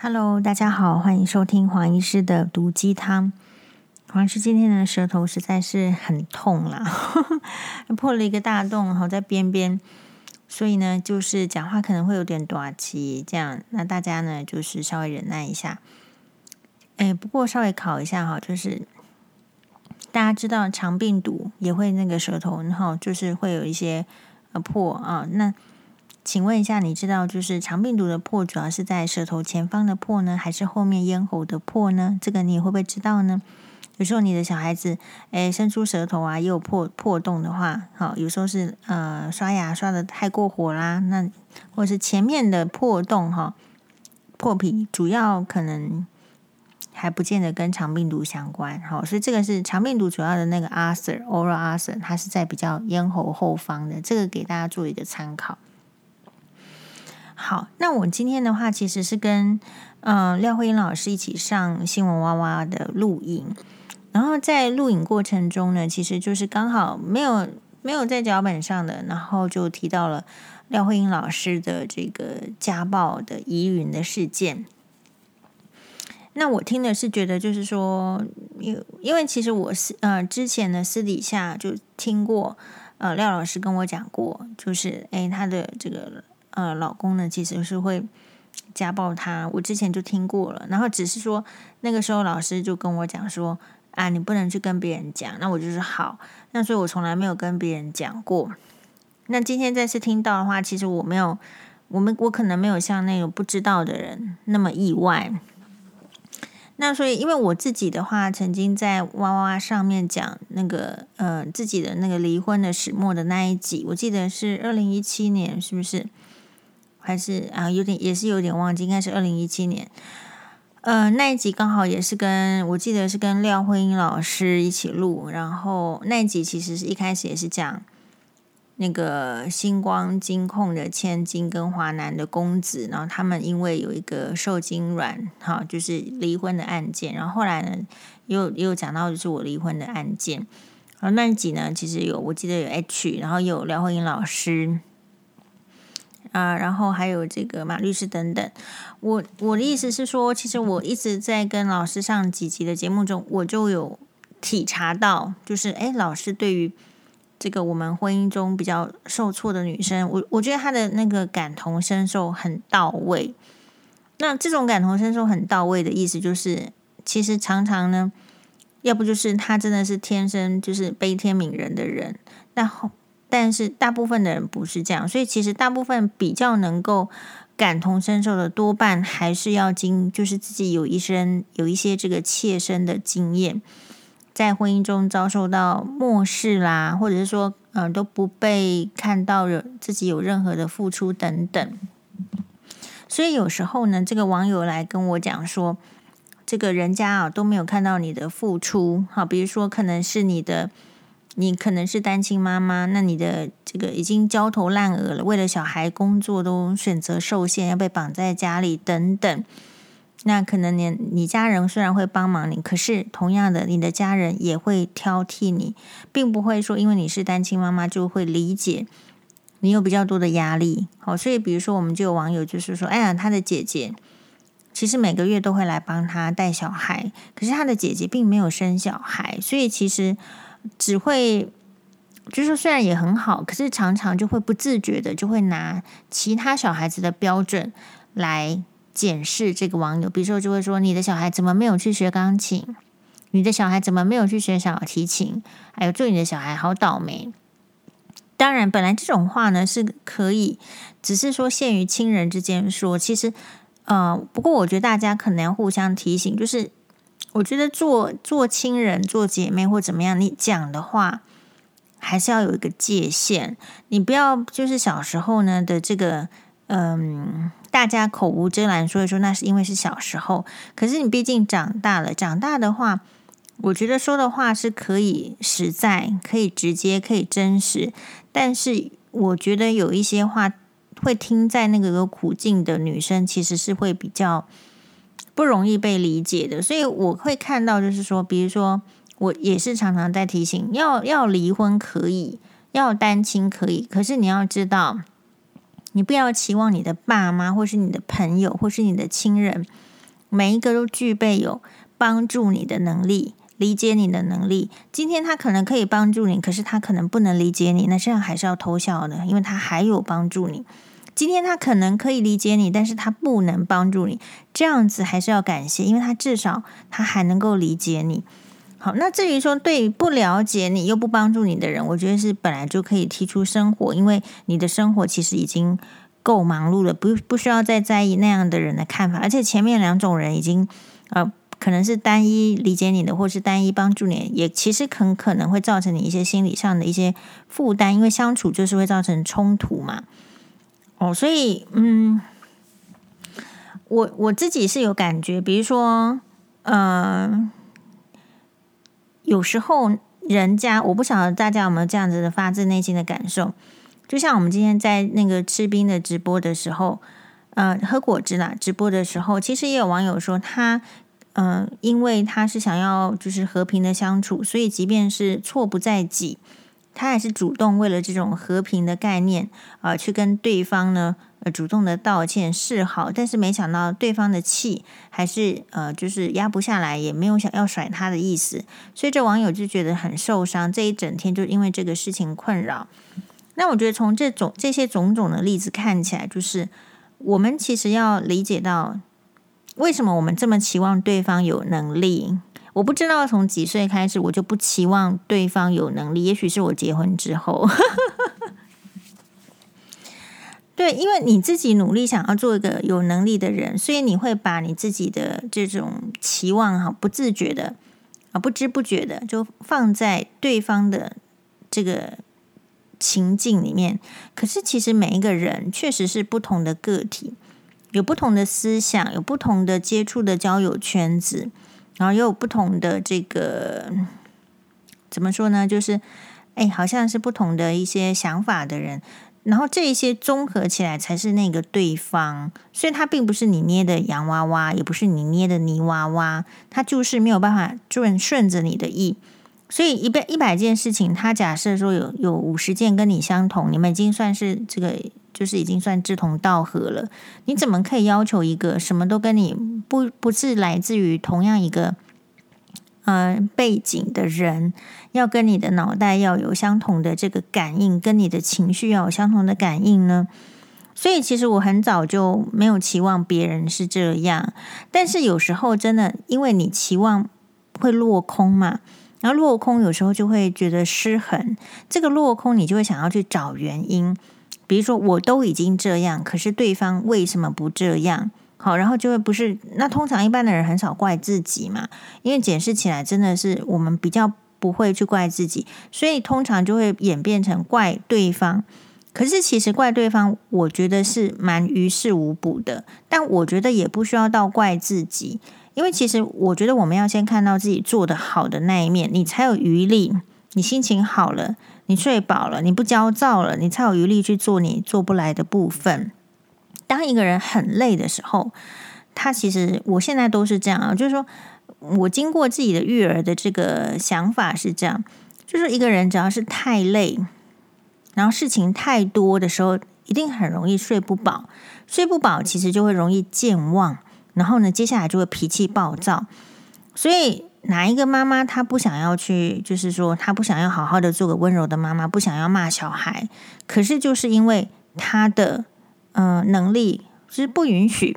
Hello，大家好，欢迎收听黄医师的毒鸡汤。黄医师今天的舌头实在是很痛啦，破了一个大洞，好在边边，所以呢，就是讲话可能会有点短气，这样，那大家呢就是稍微忍耐一下。哎，不过稍微考一下哈，就是大家知道肠病毒也会那个舌头，然后就是会有一些呃破啊，那。请问一下，你知道就是肠病毒的破主要是在舌头前方的破呢，还是后面咽喉的破呢？这个你会不会知道呢？有时候你的小孩子诶伸出舌头啊，也有破破洞的话，好，有时候是呃刷牙刷的太过火啦，那或是前面的破洞哈破皮，主要可能还不见得跟肠病毒相关。好，所以这个是肠病毒主要的那个 ulcer oral ulcer，它是在比较咽喉后方的，这个给大家做一个参考。好，那我今天的话其实是跟呃廖慧英老师一起上新闻哇哇的录影，然后在录影过程中呢，其实就是刚好没有没有在脚本上的，然后就提到了廖慧英老师的这个家暴的疑云的事件。那我听的是觉得就是说，因因为其实我是呃之前呢私底下就听过呃廖老师跟我讲过，就是诶他的这个。呃，老公呢，其实是会家暴她。我之前就听过了，然后只是说那个时候老师就跟我讲说啊，你不能去跟别人讲。那我就是好，那所以我从来没有跟别人讲过。那今天再次听到的话，其实我没有，我们我可能没有像那种不知道的人那么意外。那所以，因为我自己的话，曾经在哇哇哇上面讲那个呃自己的那个离婚的始末的那一集，我记得是二零一七年，是不是？还是啊，有点也是有点忘记，应该是二零一七年。呃，那一集刚好也是跟我记得是跟廖慧英老师一起录，然后那一集其实是一开始也是讲那个星光金控的千金跟华南的公子，然后他们因为有一个受精卵，哈，就是离婚的案件。然后后来呢，又又讲到就是我离婚的案件。然后那一集呢，其实有我记得有 H，然后有廖慧英老师。啊，然后还有这个马律师等等，我我的意思是说，其实我一直在跟老师上几集的节目中，我就有体察到，就是哎，老师对于这个我们婚姻中比较受挫的女生，我我觉得他的那个感同身受很到位。那这种感同身受很到位的意思，就是其实常常呢，要不就是他真的是天生就是悲天悯人的人，那后。但是大部分的人不是这样，所以其实大部分比较能够感同身受的，多半还是要经，就是自己有一生有一些这个切身的经验，在婚姻中遭受到漠视啦，或者是说，嗯、都不被看到有自己有任何的付出等等。所以有时候呢，这个网友来跟我讲说，这个人家啊都没有看到你的付出，好，比如说可能是你的。你可能是单亲妈妈，那你的这个已经焦头烂额了，为了小孩工作都选择受限，要被绑在家里等等。那可能你你家人虽然会帮忙你，可是同样的，你的家人也会挑剔你，并不会说因为你是单亲妈妈就会理解你有比较多的压力。好，所以比如说我们就有网友就是说，哎呀，他的姐姐其实每个月都会来帮他带小孩，可是他的姐姐并没有生小孩，所以其实。只会，就是说虽然也很好，可是常常就会不自觉的就会拿其他小孩子的标准来检视这个网友，比如说就会说，你的小孩怎么没有去学钢琴？你的小孩怎么没有去学小提琴？还有，祝你的小孩好倒霉。当然，本来这种话呢是可以，只是说限于亲人之间说。其实，呃，不过我觉得大家可能要互相提醒，就是。我觉得做做亲人、做姐妹或怎么样，你讲的话还是要有一个界限。你不要就是小时候呢的这个，嗯，大家口无遮拦说一说，那是因为是小时候。可是你毕竟长大了，长大的话，我觉得说的话是可以实在、可以直接、可以真实。但是我觉得有一些话会听在那个有苦境的女生，其实是会比较。不容易被理解的，所以我会看到，就是说，比如说，我也是常常在提醒，要要离婚可以，要单亲可以，可是你要知道，你不要期望你的爸妈，或是你的朋友，或是你的亲人，每一个都具备有帮助你的能力。理解你的能力，今天他可能可以帮助你，可是他可能不能理解你，那这样还是要偷笑的，因为他还有帮助你。今天他可能可以理解你，但是他不能帮助你，这样子还是要感谢，因为他至少他还能够理解你。好，那至于说对不了解你又不帮助你的人，我觉得是本来就可以踢出生活，因为你的生活其实已经够忙碌了，不不需要再在意那样的人的看法，而且前面两种人已经呃。可能是单一理解你的，或是单一帮助你，也其实很可能会造成你一些心理上的一些负担，因为相处就是会造成冲突嘛。哦，所以嗯，我我自己是有感觉，比如说，呃，有时候人家我不晓得大家有没有这样子的发自内心的感受，就像我们今天在那个吃冰的直播的时候，呃，喝果汁啦，直播的时候，其实也有网友说他。嗯、因为他是想要就是和平的相处，所以即便是错不在己，他还是主动为了这种和平的概念啊、呃，去跟对方呢呃主动的道歉示好。但是没想到对方的气还是呃就是压不下来，也没有想要甩他的意思，所以这网友就觉得很受伤，这一整天就因为这个事情困扰。那我觉得从这种这些种种的例子看起来，就是我们其实要理解到。为什么我们这么期望对方有能力？我不知道从几岁开始，我就不期望对方有能力。也许是我结婚之后，对，因为你自己努力想要做一个有能力的人，所以你会把你自己的这种期望哈，不自觉的啊，不知不觉的就放在对方的这个情境里面。可是，其实每一个人确实是不同的个体。有不同的思想，有不同的接触的交友圈子，然后又有不同的这个怎么说呢？就是哎，好像是不同的一些想法的人，然后这一些综合起来才是那个对方。所以他并不是你捏的洋娃娃，也不是你捏的泥娃娃，他就是没有办法顺顺着你的意。所以一百一百件事情，他假设说有有五十件跟你相同，你们已经算是这个。就是已经算志同道合了，你怎么可以要求一个什么都跟你不不是来自于同样一个呃背景的人，要跟你的脑袋要有相同的这个感应，跟你的情绪要有相同的感应呢？所以其实我很早就没有期望别人是这样，但是有时候真的因为你期望会落空嘛，然后落空有时候就会觉得失衡，这个落空你就会想要去找原因。比如说，我都已经这样，可是对方为什么不这样？好，然后就会不是那通常一般的人很少怪自己嘛，因为解释起来真的是我们比较不会去怪自己，所以通常就会演变成怪对方。可是其实怪对方，我觉得是蛮于事无补的。但我觉得也不需要到怪自己，因为其实我觉得我们要先看到自己做得好的那一面，你才有余力，你心情好了。你睡饱了，你不焦躁了，你才有余力去做你做不来的部分。当一个人很累的时候，他其实我现在都是这样啊，就是说我经过自己的育儿的这个想法是这样，就是一个人只要是太累，然后事情太多的时候，一定很容易睡不饱，睡不饱其实就会容易健忘，然后呢，接下来就会脾气暴躁，所以。哪一个妈妈她不想要去？就是说，她不想要好好的做个温柔的妈妈，不想要骂小孩。可是就是因为她的嗯、能力是不允许，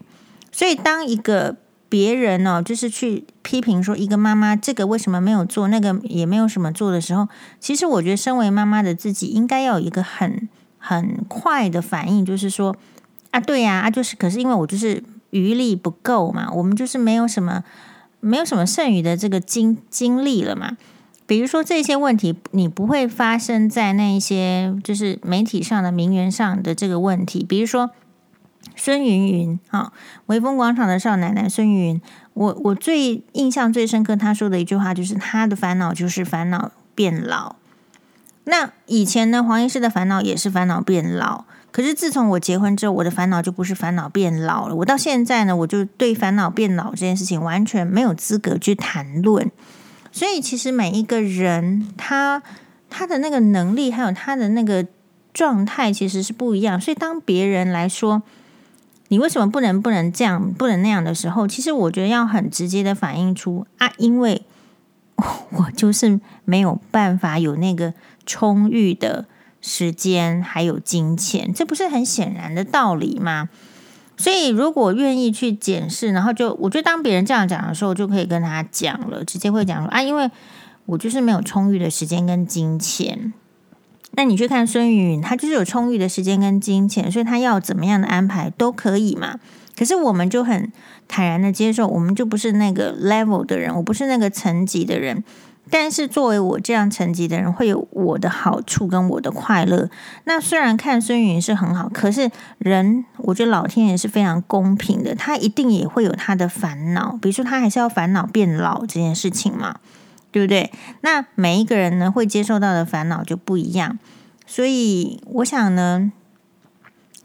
所以当一个别人呢、哦，就是去批评说一个妈妈这个为什么没有做，那个也没有什么做的时候，其实我觉得身为妈妈的自己应该要有一个很很快的反应，就是说啊，对呀，啊，就是可是因为我就是余力不够嘛，我们就是没有什么。没有什么剩余的这个精精力了嘛？比如说这些问题，你不会发生在那一些就是媒体上的名媛上的这个问题。比如说孙芸芸啊，微风广场的少奶奶孙芸芸，我我最印象最深刻，她说的一句话就是她的烦恼就是烦恼变老。那以前呢，黄医师的烦恼也是烦恼变老。可是自从我结婚之后，我的烦恼就不是烦恼变老了。我到现在呢，我就对烦恼变老这件事情完全没有资格去谈论。所以，其实每一个人他他的那个能力，还有他的那个状态其实是不一样。所以当别人来说你为什么不能不能这样不能那样的时候，其实我觉得要很直接的反映出啊，因为我就是没有办法有那个充裕的时间还有金钱，这不是很显然的道理吗？所以，如果愿意去检视，然后就我觉得，当别人这样讲的时候，就可以跟他讲了，直接会讲说啊，因为我就是没有充裕的时间跟金钱。那你去看孙云，他就是有充裕的时间跟金钱，所以他要怎么样的安排都可以嘛。可是我们就很坦然的接受，我们就不是那个 level 的人，我不是那个层级的人。但是作为我这样层级的人，会有我的好处跟我的快乐。那虽然看孙云是很好，可是人，我觉得老天爷是非常公平的，他一定也会有他的烦恼。比如说，他还是要烦恼变老这件事情嘛，对不对？那每一个人呢，会接受到的烦恼就不一样。所以，我想呢，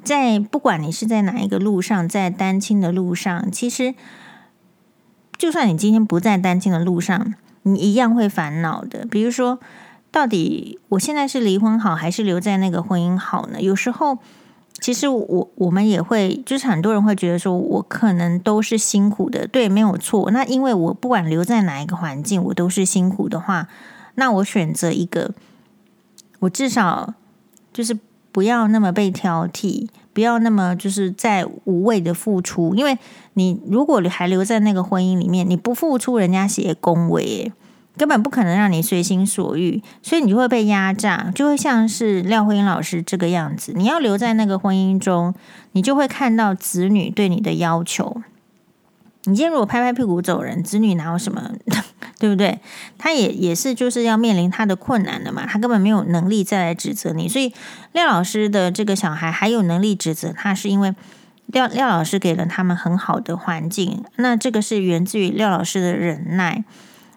在不管你是在哪一个路上，在单亲的路上，其实，就算你今天不在单亲的路上。你一样会烦恼的，比如说，到底我现在是离婚好，还是留在那个婚姻好呢？有时候，其实我我们也会，就是很多人会觉得说，我可能都是辛苦的，对，没有错。那因为我不管留在哪一个环境，我都是辛苦的话，那我选择一个，我至少就是不要那么被挑剔。不要那么就是在无谓的付出，因为你如果你还留在那个婚姻里面，你不付出，人家写恭维，根本不可能让你随心所欲，所以你就会被压榨，就会像是廖慧英老师这个样子。你要留在那个婚姻中，你就会看到子女对你的要求。你今天如果拍拍屁股走人，子女哪有什么？对不对？他也也是就是要面临他的困难的嘛，他根本没有能力再来指责你。所以廖老师的这个小孩还有能力指责他，是因为廖廖老师给了他们很好的环境。那这个是源自于廖老师的忍耐。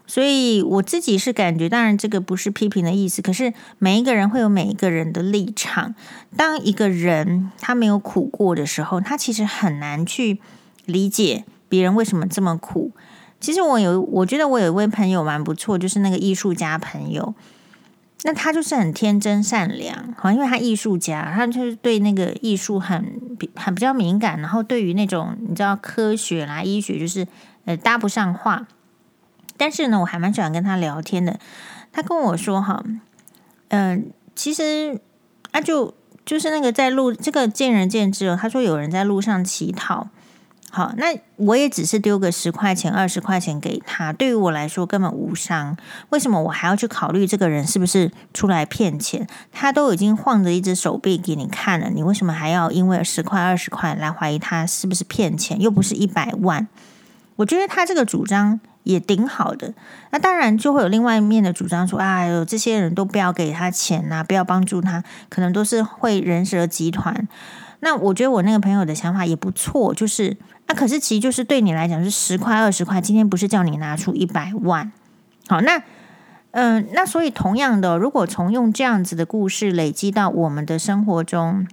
所以我自己是感觉，当然这个不是批评的意思，可是每一个人会有每一个人的立场。当一个人他没有苦过的时候，他其实很难去理解别人为什么这么苦。其实我有，我觉得我有一位朋友蛮不错，就是那个艺术家朋友。那他就是很天真善良，好，因为他艺术家，他就是对那个艺术很很比较敏感，然后对于那种你知道科学啦、医学，就是呃搭不上话。但是呢，我还蛮喜欢跟他聊天的。他跟我说哈，嗯、其实啊，就就是那个在路这个见仁见智哦。他说有人在路上乞讨。好，那我也只是丢个十块钱、二十块钱给他，对于我来说根本无伤。为什么我还要去考虑这个人是不是出来骗钱？他都已经晃着一只手臂给你看了，你为什么还要因为十块、二十块来怀疑他是不是骗钱？又不是一百万。我觉得他这个主张也挺好的。那当然就会有另外一面的主张说：“哎呦，这些人都不要给他钱呐、不要帮助他，可能都是会人蛇集团。”那我觉得我那个朋友的想法也不错，就是。那、啊、可是，其实就是对你来讲是十块二十块。今天不是叫你拿出一百万，好，那嗯、那所以同样的，如果从用这样子的故事累积到我们的生活中，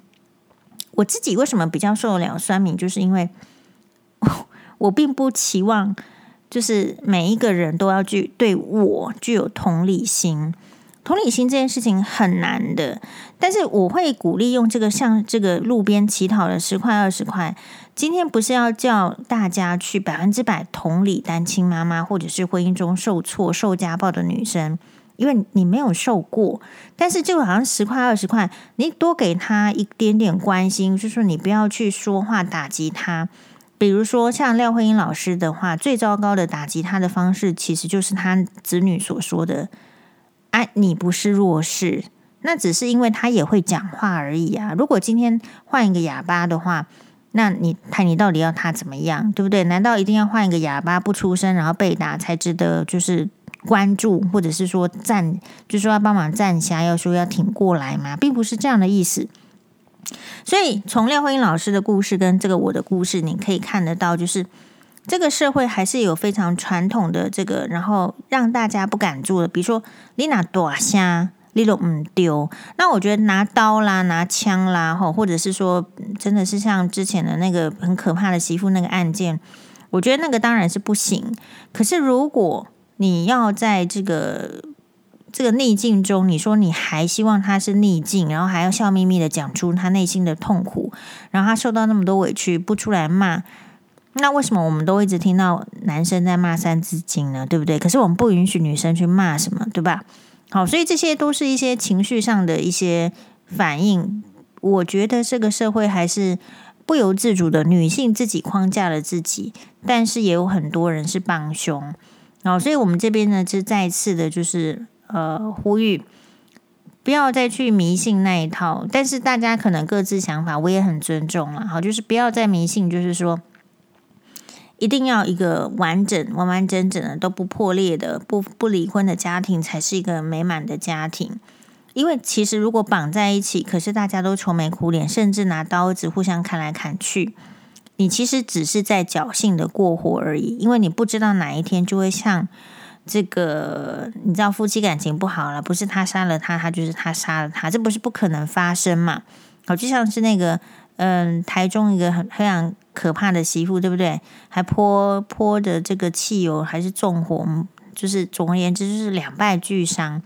我自己为什么比较受得了酸敏，就是因为 我并不期望，就是每一个人都要具对我具有同理心。同理心这件事情很难的，但是我会鼓励用这个像这个路边乞讨的十块二十块。今天不是要叫大家去百分之百同理单亲妈妈，或者是婚姻中受挫、受家暴的女生，因为你没有受过。但是就好像十块二十块，你多给她一点点关心，就是说你不要去说话打击她。比如说像廖慧英老师的话，最糟糕的打击她的方式，其实就是她子女所说的：“哎，你不是弱势，那只是因为他也会讲话而已啊。”如果今天换一个哑巴的话，那你看，你到底要他怎么样，对不对？难道一定要换一个哑巴不出声，然后被打才值得就是关注，或者是说站，就说要帮忙站下，要说要挺过来吗？并不是这样的意思。所以从廖慧英老师的故事跟这个我的故事，你可以看得到，就是这个社会还是有非常传统的这个，然后让大家不敢做的，比如说你拿大虾。利落唔丢，那我觉得拿刀啦、拿枪啦，吼，或者是说，真的是像之前的那个很可怕的媳妇那个案件，我觉得那个当然是不行。可是如果你要在这个这个逆境中，你说你还希望他是逆境，然后还要笑眯眯的讲出他内心的痛苦，然后他受到那么多委屈不出来骂，那为什么我们都一直听到男生在骂三字经呢？对不对？可是我们不允许女生去骂什么，对吧？好，所以这些都是一些情绪上的一些反应。我觉得这个社会还是不由自主的，女性自己框架了自己，但是也有很多人是帮凶。好，所以我们这边呢，就再次的，就是呃，呼吁不要再去迷信那一套。但是大家可能各自想法，我也很尊重了。好，就是不要再迷信，就是说一定要一个完整、完完整整的都不破裂的、不不离婚的家庭才是一个美满的家庭。因为其实如果绑在一起，可是大家都愁眉苦脸，甚至拿刀子互相砍来砍去。你其实只是在侥幸的过活而已，因为你不知道哪一天就会像这个，你知道夫妻感情不好了，不是他杀了他，他就是他杀了他，这不是不可能发生嘛？好，就像是那个，嗯，台中一个很非常可怕的媳妇，对不对？还泼泼的这个汽油，还是纵火，就是总而言之，就是两败俱伤。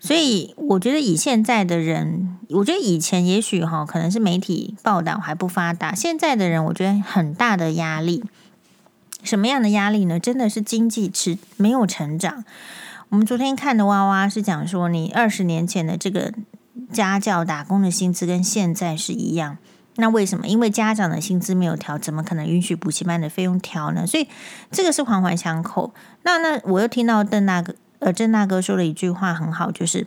所以我觉得以现在的人，我觉得以前也许哈可能是媒体报道还不发达，现在的人我觉得很大的压力。什么样的压力呢？真的是经济是没有成长。我们昨天看的娃娃是讲说，你二十年前的这个家教打工的薪资跟现在是一样，那为什么？因为家长的薪资没有调，怎么可能允许补习班的费用调呢？所以这个是环环相扣。那那我又听到邓大哥。呃，郑大哥说了一句话很好，就是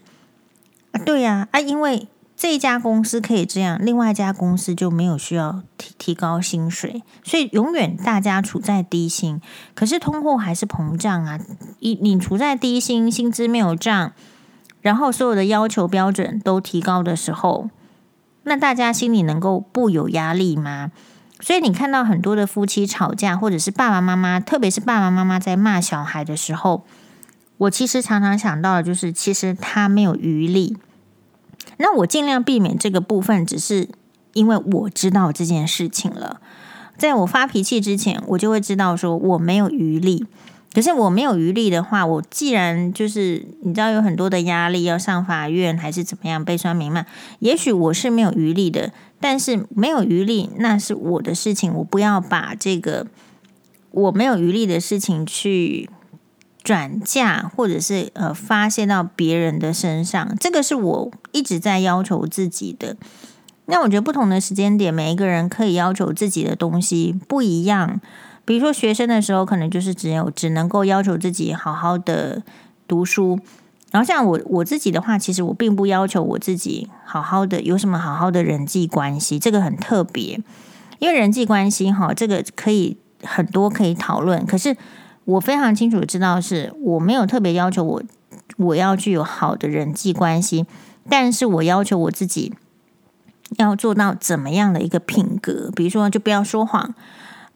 啊，对呀，啊，因为这家公司可以这样，另外一家公司就没有需要提提高薪水，所以永远大家处在低薪，可是通货还是膨胀啊！你你处在低薪，薪资没有涨，然后所有的要求标准都提高的时候，那大家心里能够不有压力吗？所以你看到很多的夫妻吵架，或者是爸爸妈妈，特别是爸爸妈妈在骂小孩的时候。我其实常常想到的就是，其实他没有余力。那我尽量避免这个部分，只是因为我知道这件事情了。在我发脾气之前，我就会知道说我没有余力。可是我没有余力的话，我既然就是你知道有很多的压力要上法院，还是怎么样被酸民骂，也许我是没有余力的。但是没有余力，那是我的事情，我不要把这个我没有余力的事情去。转嫁或者是呃发泄到别人的身上，这个是我一直在要求自己的。那我觉得不同的时间点，每一个人可以要求自己的东西不一样。比如说学生的时候，可能就是只有只能够要求自己好好的读书。然后像我我自己的话，其实我并不要求我自己好好的有什么好好的人际关系，这个很特别。因为人际关系哈，这个可以很多可以讨论，可是。我非常清楚知道，是我没有特别要求我我要具有好的人际关系，但是我要求我自己要做到怎么样的一个品格，比如说就不要说谎，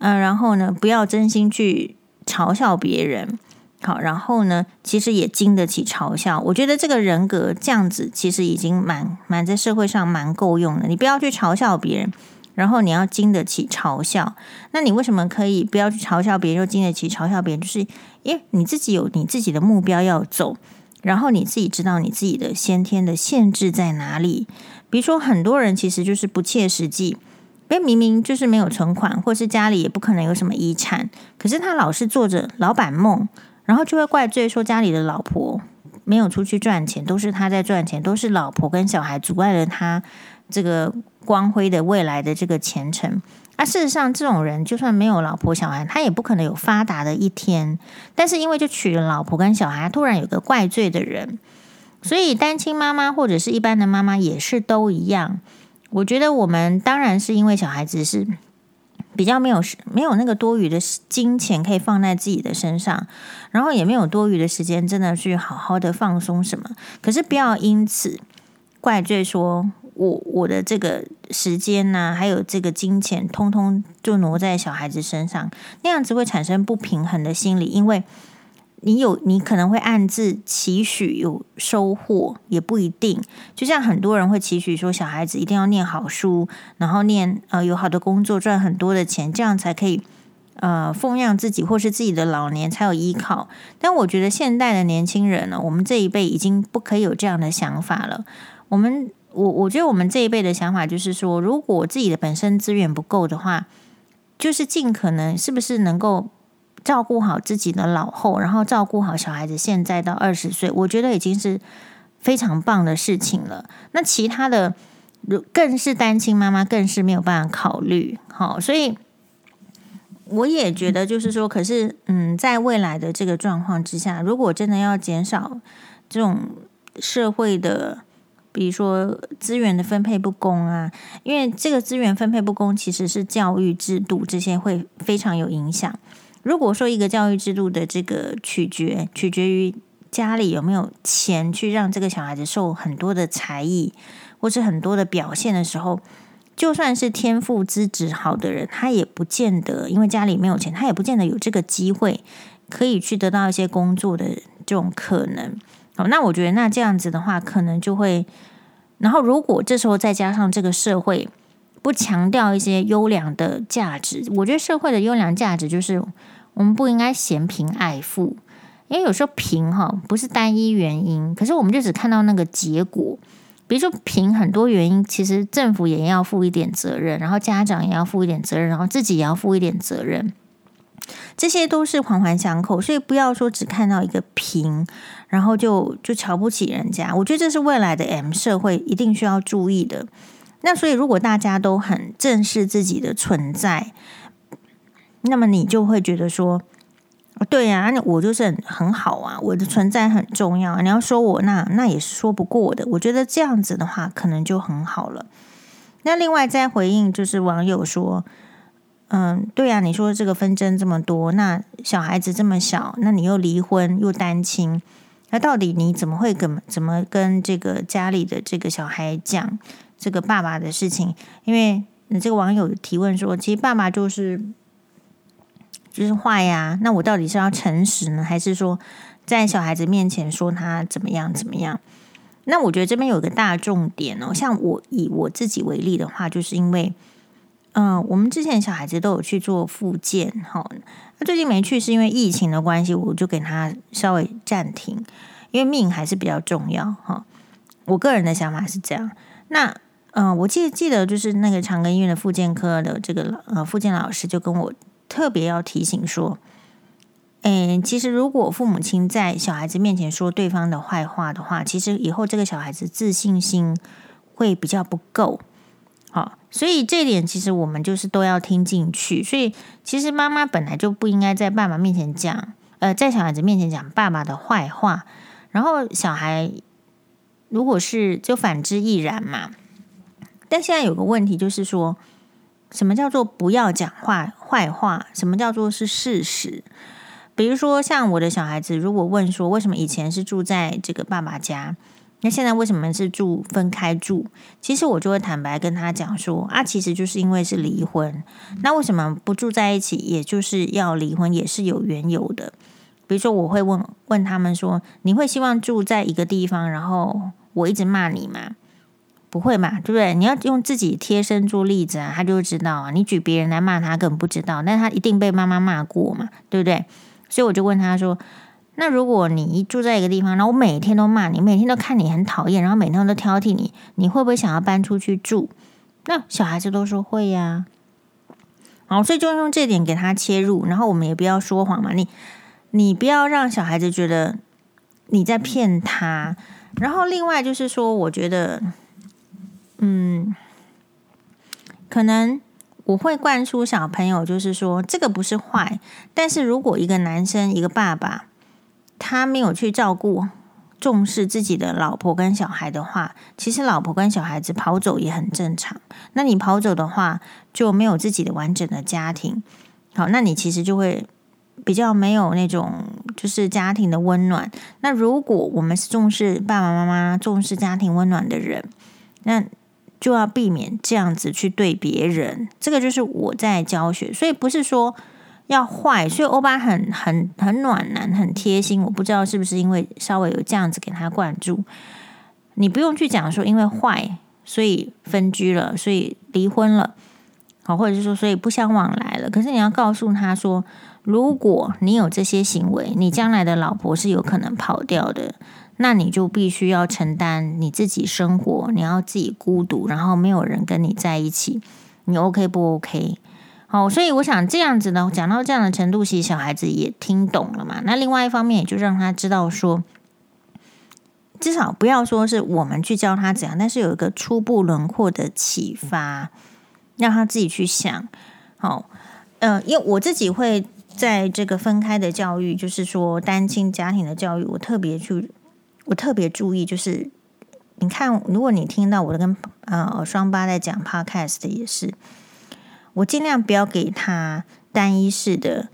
嗯、然后呢，不要真心去嘲笑别人，好，然后呢，其实也经得起嘲笑。我觉得这个人格这样子，其实已经蛮蛮在社会上蛮够用的。你不要去嘲笑别人。然后你要经得起嘲笑，那你为什么可以不要去嘲笑别人，又经得起嘲笑别人？就是因为你自己有你自己的目标要走，然后你自己知道你自己的先天的限制在哪里。比如说，很多人其实就是不切实际，因为明明就是没有存款，或是家里也不可能有什么遗产，可是他老是做着老板梦，然后就会怪罪说家里的老婆没有出去赚钱，都是他在赚钱，都是老婆跟小孩阻碍了他这个。光辉的未来的这个前程啊，事实上，这种人就算没有老婆小孩，他也不可能有发达的一天。但是因为就娶了老婆跟小孩，突然有个怪罪的人，所以单亲妈妈或者是一般的妈妈也是都一样。我觉得我们当然是因为小孩子是比较没有没有那个多余的金钱可以放在自己的身上，然后也没有多余的时间真的去好好的放松什么。可是不要因此怪罪说。我我的这个时间呐、还有这个金钱，通通就挪在小孩子身上，那样子会产生不平衡的心理。因为你有，你可能会暗自期许有收获，也不一定。就像很多人会期许说，小孩子一定要念好书，然后念呃有好的工作，赚很多的钱，这样才可以呃奉养自己或是自己的老年才有依靠。但我觉得现代的年轻人呢，我们这一辈已经不可以有这样的想法了。我们我我觉得我们这一辈的想法就是说，如果自己的本身资源不够的话，就是尽可能是不是能够。照顾好自己的老后，然后照顾好小孩子，现在到二十岁，我觉得已经是非常棒的事情了。那其他的，更是单亲妈妈，更是没有办法考虑。好，所以我也觉得，就是说，可是，嗯，在未来的这个状况之下，如果真的要减少这种社会的，比如说资源的分配不公啊，因为这个资源分配不公，其实是教育制度这些会非常有影响。如果说一个教育制度的这个取决取决于家里有没有钱去让这个小孩子受很多的才艺或是很多的表现的时候，就算是天赋资质好的人，他也不见得，因为家里没有钱，他也不见得有这个机会可以去得到一些工作的这种可能。哦，那我觉得那这样子的话，可能就会，然后如果这时候再加上这个社会。不强调一些优良的价值，我觉得社会的优良价值就是我们不应该嫌贫爱富，因为有时候贫哈不是单一原因，可是我们就只看到那个结果。比如说贫很多原因，其实政府也要负一点责任，然后家长也要负一点责任，然后自己也要负一点责任，这些都是环环相扣。所以不要说只看到一个贫，然后就就瞧不起人家。我觉得这是未来的 M 社会一定需要注意的。那所以，如果大家都很正视自己的存在，那么你就会觉得说，对呀，那我就是很很好啊，我的存在很重要。你要说我，那那也是说不过的。我觉得这样子的话，可能就很好了。那另外再回应，就是网友说，嗯，对呀，你说这个纷争这么多，那小孩子这么小，那你又离婚又单亲，那到底你怎么会跟怎么跟这个家里的这个小孩讲？这个爸爸的事情，因为你这个网友提问说，其实爸爸就是就是坏呀，那我到底是要诚实呢，还是说在小孩子面前说他怎么样怎么样？那我觉得这边有一个大重点哦，像我以我自己为例的话，就是因为，嗯、我们之前小孩子都有去做复健，哈，那最近没去是因为疫情的关系，我就给他稍微暂停，因为命还是比较重要，哈，我个人的想法是这样，那。嗯、我记得记得就是那个长庚医院的复健科的这个呃复健老师就跟我特别要提醒说，诶，其实如果父母亲在小孩子面前说对方的坏话的话，其实以后这个小孩子自信心会比较不够。好，所以这点其实我们就是都要听进去。所以其实妈妈本来就不应该在爸爸面前讲，呃，在小孩子面前讲爸爸的坏话，然后小孩如果是就反之亦然嘛。但现在有个问题，就是说，什么叫做不要讲话坏话？什么叫做是事实？比如说，像我的小孩子，如果问说，为什么以前是住在这个爸爸家，那现在为什么是住分开住？其实我就会坦白跟他讲说，啊，其实就是因为是离婚。那为什么不住在一起？也就是要离婚，也是有缘由的。比如说，我会问问他们说，你会希望住在一个地方，然后我一直骂你吗？不会嘛，对不对？你要用自己贴身做例子啊，他就知道啊。你举别人来骂他，根本不知道，但他一定被妈妈骂过嘛，对不对？所以我就问他说：“那如果你住在一个地方，然后我每天都骂你，每天都看你很讨厌，然后每天都挑剔你，你会不会想要搬出去住？”那小孩子都说会呀。好，所以就用这点给他切入，然后我们也不要说谎嘛，你你不要让小孩子觉得你在骗他。然后另外就是说，我觉得。嗯，可能我会灌输小朋友，就是说这个不是坏，但是如果一个男生，一个爸爸，他没有去照顾、重视自己的老婆跟小孩的话，其实老婆跟小孩子跑走也很正常。那你跑走的话，就没有自己的完整的家庭。好，那你其实就会比较没有那种就是家庭的温暖。那如果我们是重视爸爸妈妈、重视家庭温暖的人，那就要避免这样子去对别人，这个就是我在教学，所以不是说要坏，所以欧巴很很很暖男，很贴心。我不知道是不是因为稍微有这样子给他灌注，你不用去讲说因为坏，所以分居了，所以离婚了。好，或者是说，所以不相往来了。可是你要告诉他说，如果你有这些行为，你将来的老婆是有可能跑掉的，那你就必须要承担你自己生活，你要自己孤独，然后没有人跟你在一起，你 OK 不 OK？好，所以我想这样子呢，讲到这样的程度，其实小孩子也听懂了嘛。那另外一方面，也就让他知道说，至少不要说是我们去教他怎样，但是有一个初步轮廓的启发，让他自己去想。好，呃，因为我自己会在这个分开的教育，就是说单亲家庭的教育，我特别去，我特别注意，就是你看，如果你听到我跟呃双八在讲 podcast 也是。我尽量不要给他单一式的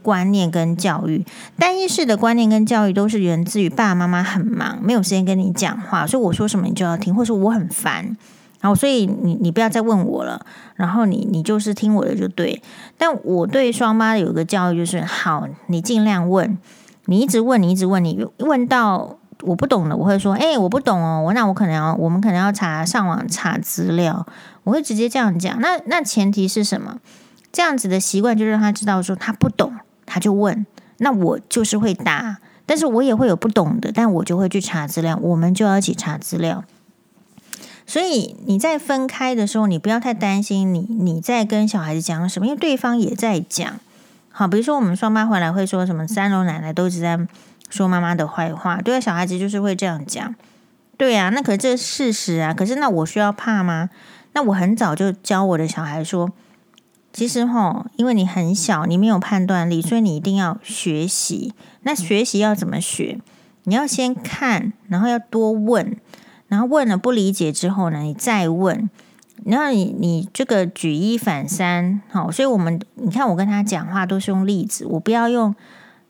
观念跟教育，单一式的观念跟教育都是源自于爸爸妈妈很忙，没有时间跟你讲话，所以我说什么你就要听，或是我很烦，然后所以你你不要再问我了，然后你你就是听我的就对。但我对双妈有个教育就是，好，你尽量问，你一直问，你一直问，你问到我不懂的，我会说，哎、我不懂哦，我那我可能要，我们可能要查上网查资料。我会直接这样讲，那那前提是什么？这样子的习惯就让他知道说他不懂，他就问，那我就是会答，但是我也会有不懂的，但我就会去查资料，我们就要一起查资料。所以你在分开的时候，你不要太担心你你在跟小孩子讲什么，因为对方也在讲。好，比如说我们双妈回来会说什么，三楼奶奶都一直在说妈妈的坏话，对啊，小孩子就是会这样讲。对啊，那可是这事实啊，可是那我需要怕吗？那我很早就教我的小孩说，其实吼，因为你很小，你没有判断力，所以你一定要学习。那学习要怎么学？你要先看，然后要多问，然后问了不理解之后呢，你再问。然后你你这个举一反三，好，所以我们你看我跟他讲话都是用例子，我不要用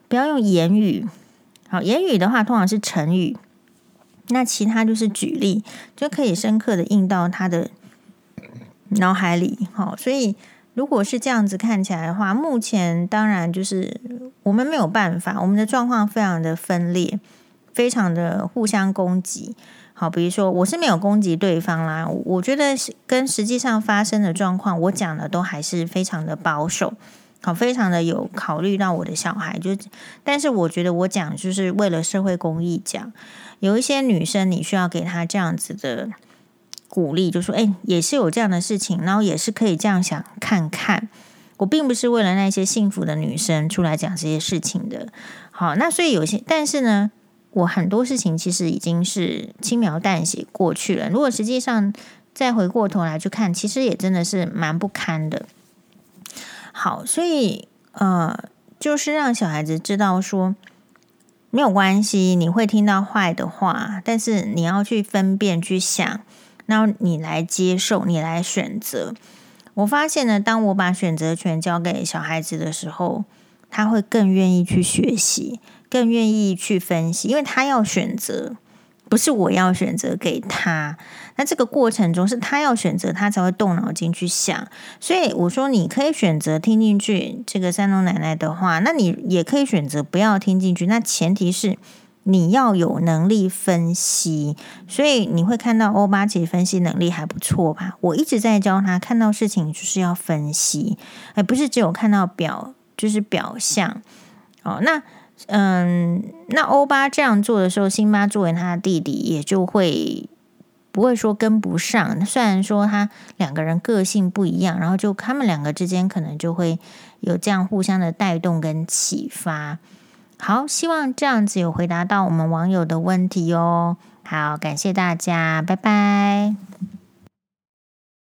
不要用言语。好，言语的话通常是成语，那其他就是举例，就可以深刻的印到他的。脑海里，好，所以如果是这样子看起来的话，目前当然就是我们没有办法，我们的状况非常的分裂，非常的互相攻击。好，比如说我是没有攻击对方啦，我觉得跟实际上发生的状况，我讲的都还是非常的保守，好，非常的有考虑到我的小孩，就但是我觉得我讲就是为了社会公益讲，有一些女生你需要给她这样子的。鼓励就说：“哎，也是有这样的事情，然后也是可以这样想看看。我并不是为了那些幸福的女生出来讲这些事情的。好，那所以有些，但是呢，我很多事情其实已经是轻描淡写过去了。如果实际上再回过头来去看，其实也真的是蛮不堪的。好，所以呃，就是让小孩子知道说，没有关系，你会听到坏的话，但是你要去分辨去想。”然后你来接受，你来选择。我发现呢，当我把选择权交给小孩子的时候，他会更愿意去学习，更愿意去分析，因为他要选择，不是我要选择给他。那这个过程中是他要选择，他才会动脑筋去想。所以我说，你可以选择听进去这个三龙奶奶的话，那你也可以选择不要听进去。那前提是。你要有能力分析，所以你会看到欧巴其实分析能力还不错吧？我一直在教他看到事情就是要分析，而不是只有看到表，就是表象。哦，那嗯，那欧巴这样做的时候，辛巴作为他的弟弟，也就会不会说跟不上。虽然说他两个人个性不一样，然后就他们两个之间可能就会有这样互相的带动跟启发。好，希望这样子有回答到我们网友的问题哦。好，感谢大家，拜拜。